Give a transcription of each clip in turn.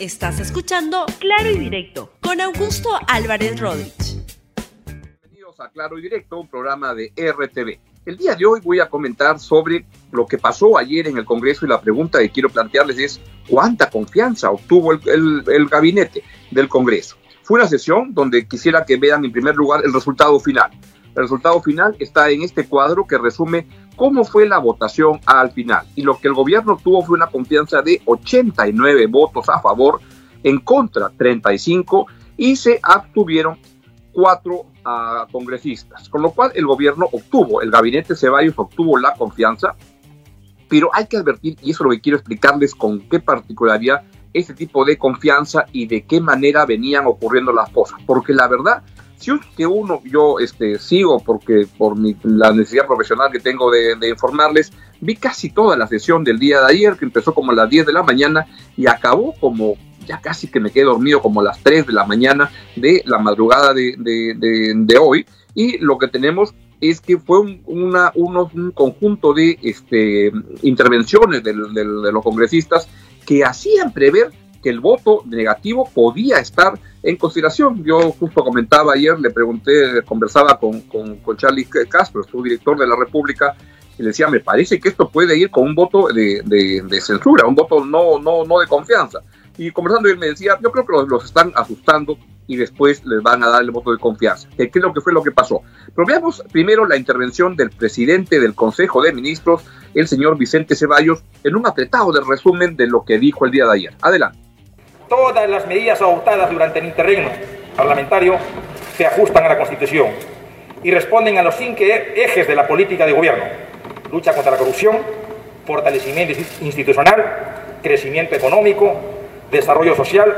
Estás escuchando Claro y Directo con Augusto Álvarez Rodríguez. Bienvenidos a Claro y Directo, un programa de RTV. El día de hoy voy a comentar sobre lo que pasó ayer en el Congreso y la pregunta que quiero plantearles es ¿cuánta confianza obtuvo el, el gabinete del Congreso? Fue una sesión donde quisiera que vean en primer lugar el resultado final. El resultado final está en este cuadro que resume cómo fue la votación al final. Y lo que el gobierno tuvo fue una confianza de 89 votos a favor, en contra 35 y se abstuvieron cuatro uh, congresistas. Con lo cual el gobierno obtuvo, el gabinete Ceballos obtuvo la confianza, pero hay que advertir, y eso es lo que quiero explicarles con qué particularidad este tipo de confianza y de qué manera venían ocurriendo las cosas. Porque la verdad si es que uno, yo este, sigo porque por mi, la necesidad profesional que tengo de, de, informarles, vi casi toda la sesión del día de ayer, que empezó como a las 10 de la mañana y acabó como, ya casi que me quedé dormido como a las 3 de la mañana de la madrugada de, de, de hoy. Y lo que tenemos es que fue un, una, unos, un conjunto de este, intervenciones de los congresistas que hacían prever que el voto negativo podía estar en consideración. Yo justo comentaba ayer, le pregunté, conversaba con, con, Charlie Castro, su director de la República, y le decía, me parece que esto puede ir con un voto de, censura, un voto no, no, no de confianza. Y conversando él me decía, yo creo que los, los, están asustando y después les van a dar el voto de confianza. ¿Qué es lo que fue lo que pasó? Pero veamos primero la intervención del presidente del Consejo de Ministros, el señor Vicente Ceballos, en un apretado de resumen de lo que dijo el día de ayer. Adelante. Todas las medidas adoptadas durante el interregno parlamentario se ajustan a la Constitución y responden a los cinco ejes de la política de gobierno. Lucha contra la corrupción, fortalecimiento institucional, crecimiento económico, desarrollo social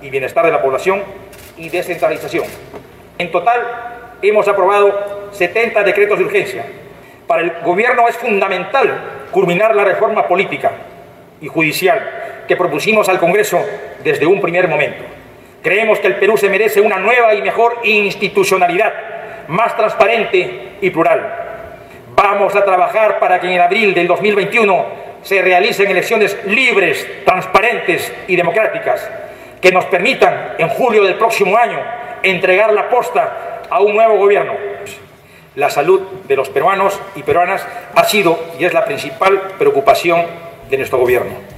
y bienestar de la población y descentralización. En total, hemos aprobado 70 decretos de urgencia. Para el gobierno es fundamental culminar la reforma política y judicial que propusimos al Congreso desde un primer momento. Creemos que el Perú se merece una nueva y mejor institucionalidad, más transparente y plural. Vamos a trabajar para que en abril del 2021 se realicen elecciones libres, transparentes y democráticas, que nos permitan en julio del próximo año entregar la posta a un nuevo gobierno. La salud de los peruanos y peruanas ha sido y es la principal preocupación de nuestro gobierno.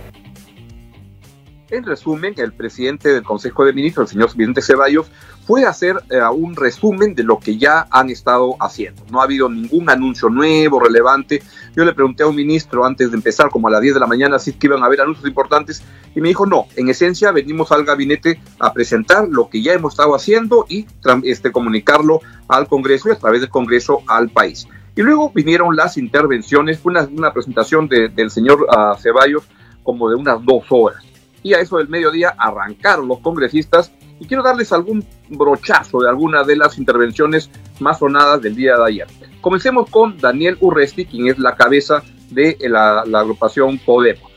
En resumen, el presidente del Consejo de Ministros, el señor Vicente Ceballos, fue a hacer eh, un resumen de lo que ya han estado haciendo. No ha habido ningún anuncio nuevo, relevante. Yo le pregunté a un ministro antes de empezar, como a las 10 de la mañana, si es que iban a haber anuncios importantes, y me dijo, no, en esencia venimos al gabinete a presentar lo que ya hemos estado haciendo y este, comunicarlo al Congreso y a través del Congreso al país. Y luego vinieron las intervenciones, fue una, una presentación de, del señor uh, Ceballos como de unas dos horas y a eso del mediodía arrancaron los congresistas y quiero darles algún brochazo de alguna de las intervenciones más sonadas del día de ayer. Comencemos con Daniel Urresti, quien es la cabeza de la, la agrupación Podemos.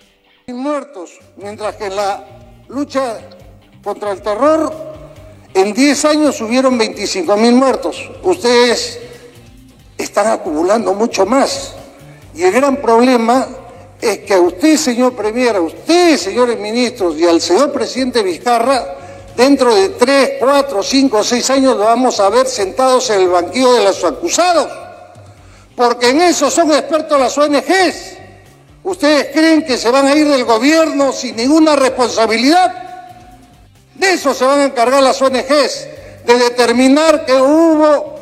Muertos, mientras que en la lucha contra el terror en 10 años hubieron 25 mil muertos. Ustedes están acumulando mucho más. Y el gran problema es que a usted, señor Premier, a usted, señores ministros, y al señor presidente Vizcarra, dentro de tres, cuatro, cinco, seis años lo vamos a ver sentados en el banquillo de los acusados, porque en eso son expertos las ONGs. ¿Ustedes creen que se van a ir del gobierno sin ninguna responsabilidad? De eso se van a encargar las ONGs, de determinar que hubo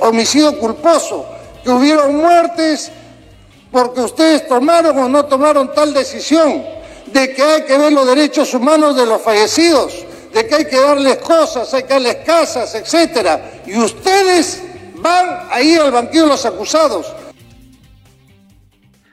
homicidio culposo, que hubieron muertes porque ustedes tomaron o no tomaron tal decisión de que hay que ver los derechos humanos de los fallecidos, de que hay que darles cosas, hay que darles casas, etcétera. Y ustedes van a ir al banquillo de los acusados.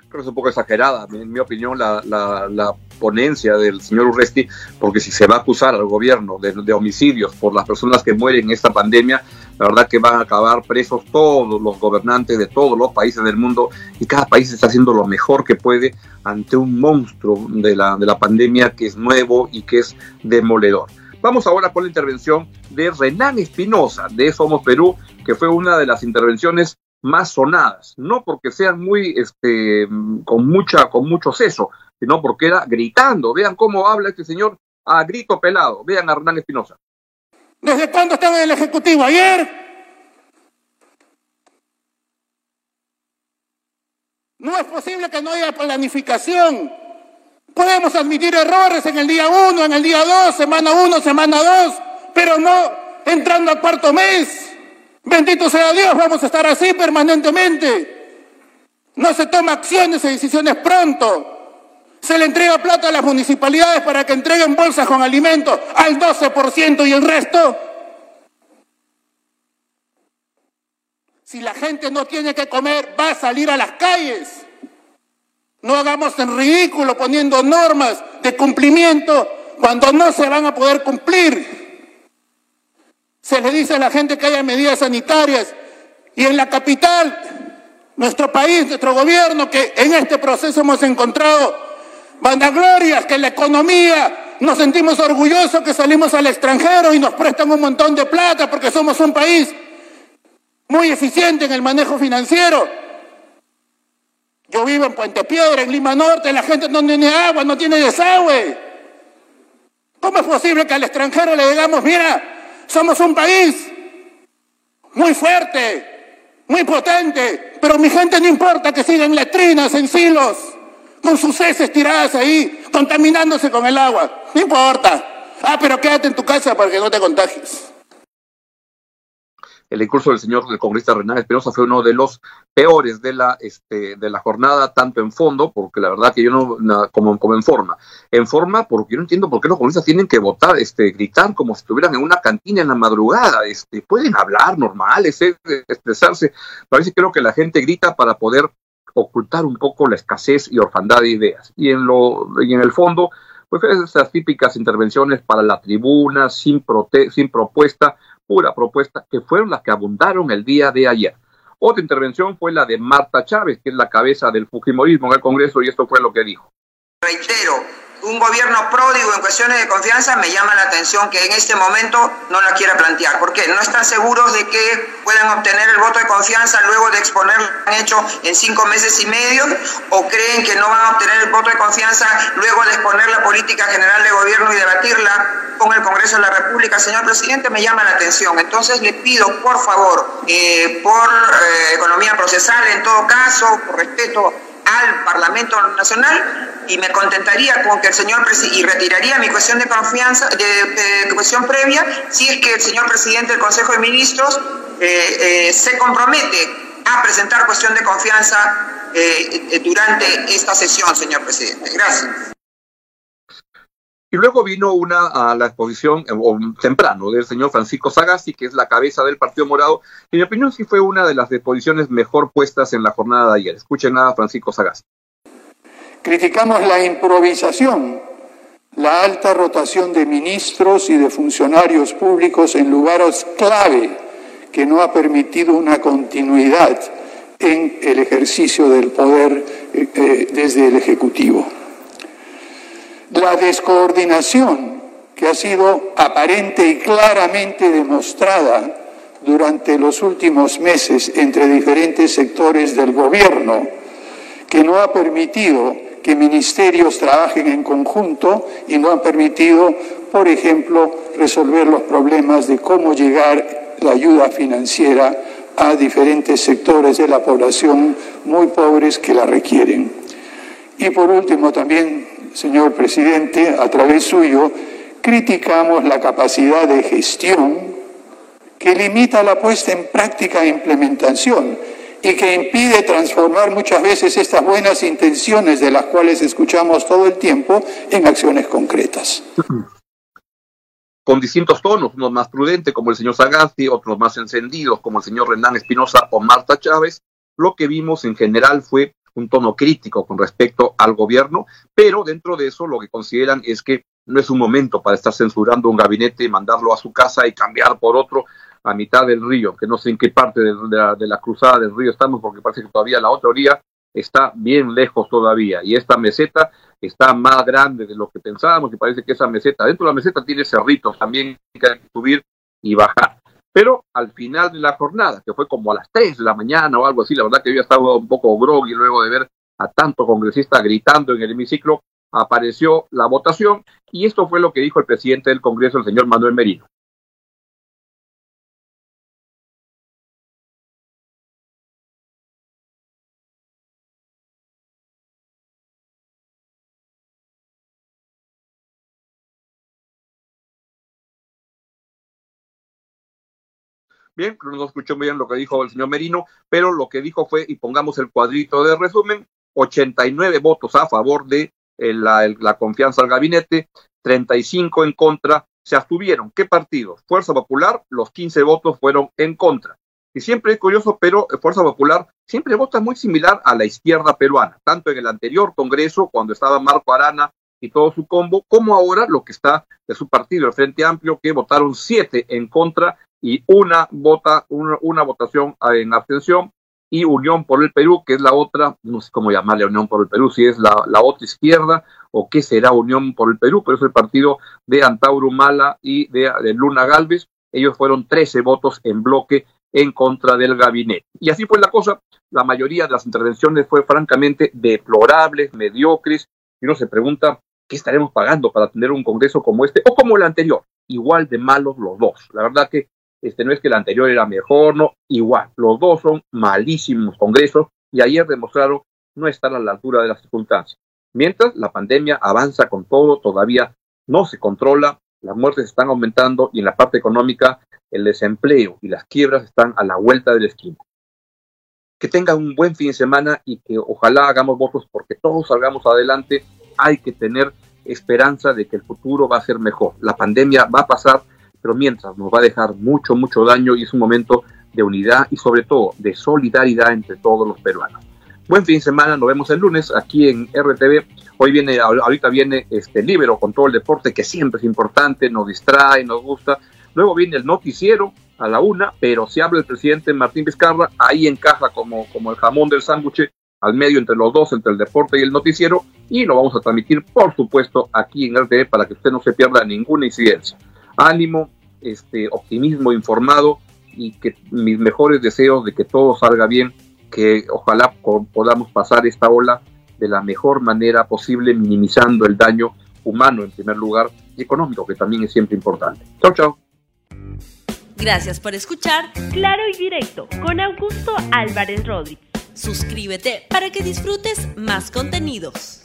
Creo que es un poco exagerada, en mi opinión, la, ponencia del señor Urresti, porque si se va a acusar al gobierno de, de, homicidios por las personas que mueren en esta pandemia, la verdad que van a acabar presos todos los gobernantes de todos los países del mundo y cada país está haciendo lo mejor que puede ante un monstruo de la, de la pandemia que es nuevo y que es demoledor. Vamos ahora con la intervención de Renan Espinosa de Somos Perú, que fue una de las intervenciones más sonadas, no porque sean muy, este, con mucha, con mucho seso, sino porque era gritando. Vean cómo habla este señor a grito pelado. Vean a Hernán Espinosa. ¿Desde cuándo estaba en el Ejecutivo? ¿Ayer? No es posible que no haya planificación. Podemos admitir errores en el día uno, en el día dos, semana uno, semana dos, pero no entrando al cuarto mes. Bendito sea Dios, vamos a estar así permanentemente. No se toma acciones y decisiones pronto. Se le entrega plata a las municipalidades para que entreguen bolsas con alimentos al 12% y el resto. Si la gente no tiene que comer, va a salir a las calles. No hagamos en ridículo poniendo normas de cumplimiento cuando no se van a poder cumplir. Se le dice a la gente que haya medidas sanitarias y en la capital, nuestro país, nuestro gobierno, que en este proceso hemos encontrado vanaglorias, que la economía nos sentimos orgullosos que salimos al extranjero y nos prestan un montón de plata porque somos un país muy eficiente en el manejo financiero. Yo vivo en Puente Piedra, en Lima Norte, la gente no tiene agua, no tiene desagüe. ¿Cómo es posible que al extranjero le digamos, mira, somos un país muy fuerte, muy potente, pero mi gente no importa que sigan letrinas en silos? Con sus heces tiradas ahí, contaminándose con el agua. No importa. Ah, pero quédate en tu casa para que no te contagies. El discurso del señor del congresista Renan Espinosa fue uno de los peores de la, este, de la jornada, tanto en fondo, porque la verdad que yo no, como, como en forma. En forma, porque yo no entiendo por qué los congresistas tienen que votar, este, gritar como si estuvieran en una cantina en la madrugada. Este, pueden hablar normales, expresarse. Parece creo que la gente grita para poder ocultar un poco la escasez y orfandad de ideas. Y en, lo, y en el fondo, pues esas típicas intervenciones para la tribuna, sin, sin propuesta, pura propuesta, que fueron las que abundaron el día de ayer. Otra intervención fue la de Marta Chávez, que es la cabeza del Fujimorismo en el Congreso, y esto fue lo que dijo. Reitero, un gobierno pródigo en cuestiones de confianza, me llama la atención que en este momento no la quiera plantear. ¿Por qué? No están seguros de que puedan obtener el voto de confianza luego de exponer lo que han hecho en cinco meses y medio, o creen que no van a obtener el voto de confianza luego de exponer la política general de gobierno y debatirla con el Congreso de la República. Señor presidente, me llama la atención. Entonces le pido, por favor, eh, por eh, economía procesal, en todo caso, por respeto al Parlamento Nacional y me contentaría con que el señor y retiraría mi cuestión de confianza, de, cuestión previa, si es que el señor presidente del Consejo de Ministros eh, eh, se compromete a presentar cuestión de confianza eh, durante esta sesión, señor presidente. Gracias. Y luego vino una a la exposición temprano del señor Francisco Sagasti, que es la cabeza del Partido Morado. En mi opinión, sí fue una de las exposiciones mejor puestas en la jornada de ayer. Escuchen nada, Francisco Sagasti. Criticamos la improvisación, la alta rotación de ministros y de funcionarios públicos en lugares clave que no ha permitido una continuidad en el ejercicio del poder eh, eh, desde el Ejecutivo. La descoordinación que ha sido aparente y claramente demostrada durante los últimos meses entre diferentes sectores del gobierno, que no ha permitido que ministerios trabajen en conjunto y no ha permitido, por ejemplo, resolver los problemas de cómo llegar la ayuda financiera a diferentes sectores de la población muy pobres que la requieren. Y por último, también señor presidente, a través suyo, criticamos la capacidad de gestión que limita la puesta en práctica e implementación y que impide transformar muchas veces estas buenas intenciones de las cuales escuchamos todo el tiempo en acciones concretas. Con distintos tonos, unos más prudentes como el señor Sagasti, otros más encendidos como el señor Renán Espinosa o Marta Chávez, lo que vimos en general fue un tono crítico con respecto al gobierno, pero dentro de eso lo que consideran es que no es un momento para estar censurando un gabinete mandarlo a su casa y cambiar por otro a mitad del río, que no sé en qué parte de, la, cruzada del río estamos, porque parece que todavía la otra orilla está bien lejos todavía, y esta meseta está más grande de lo que pensábamos, y parece que esa meseta, dentro de la meseta tiene cerritos también que hay que subir y bajar. Pero al final de la jornada, que fue como a las 3 de la mañana o algo así, la verdad que yo estaba un poco groggy luego de ver a tanto congresista gritando en el hemiciclo, apareció la votación y esto fue lo que dijo el presidente del Congreso, el señor Manuel Merino. Bien, no escuchó bien lo que dijo el señor Merino, pero lo que dijo fue, y pongamos el cuadrito de resumen, 89 votos a favor de eh, la, la confianza al gabinete, 35 en contra, se abstuvieron. ¿Qué partidos? Fuerza Popular, los 15 votos fueron en contra. Y siempre es curioso, pero Fuerza Popular siempre vota muy similar a la izquierda peruana, tanto en el anterior Congreso, cuando estaba Marco Arana y todo su combo, como ahora lo que está de su partido, el Frente Amplio, que votaron siete en contra y una vota, una, votación en abstención y Unión por el Perú, que es la otra, no sé cómo llamarle Unión por el Perú, si es la, la otra izquierda o qué será Unión por el Perú, pero es el partido de Antauro Mala y de, de Luna Galvez. Ellos fueron 13 votos en bloque en contra del gabinete. Y así fue la cosa. La mayoría de las intervenciones fue francamente deplorables, mediocres. Y uno se pregunta, ¿qué estaremos pagando para tener un Congreso como este o como el anterior? Igual de malos los dos. La verdad que este, no es que el anterior era mejor, no, igual, los dos son malísimos congresos y ayer demostraron no estar a la altura de las circunstancias. Mientras la pandemia avanza con todo, todavía no se controla, las muertes están aumentando y en la parte económica el desempleo y las quiebras están a la vuelta del esquina. Que tengan un buen fin de semana y que ojalá hagamos votos porque todos salgamos adelante. Hay que tener esperanza de que el futuro va a ser mejor. La pandemia va a pasar, pero mientras nos va a dejar mucho, mucho daño y es un momento de unidad y sobre todo de solidaridad entre todos los peruanos. Buen fin de semana, nos vemos el lunes aquí en RTV. Hoy viene, ahorita viene este Libero con todo el deporte que siempre es importante, nos distrae, nos gusta. Luego viene el noticiero a la una, pero si habla el presidente Martín Vizcarra, ahí encaja como, como el jamón del sándwich al medio entre los dos, entre el deporte y el noticiero, y lo vamos a transmitir, por supuesto, aquí en RTV para que usted no se pierda ninguna incidencia ánimo, este, optimismo informado y que mis mejores deseos de que todo salga bien, que ojalá podamos pasar esta ola de la mejor manera posible, minimizando el daño humano en primer lugar y económico, que también es siempre importante. Chao, chao. Gracias por escuchar Claro y Directo con Augusto Álvarez Rodríguez. Suscríbete para que disfrutes más contenidos.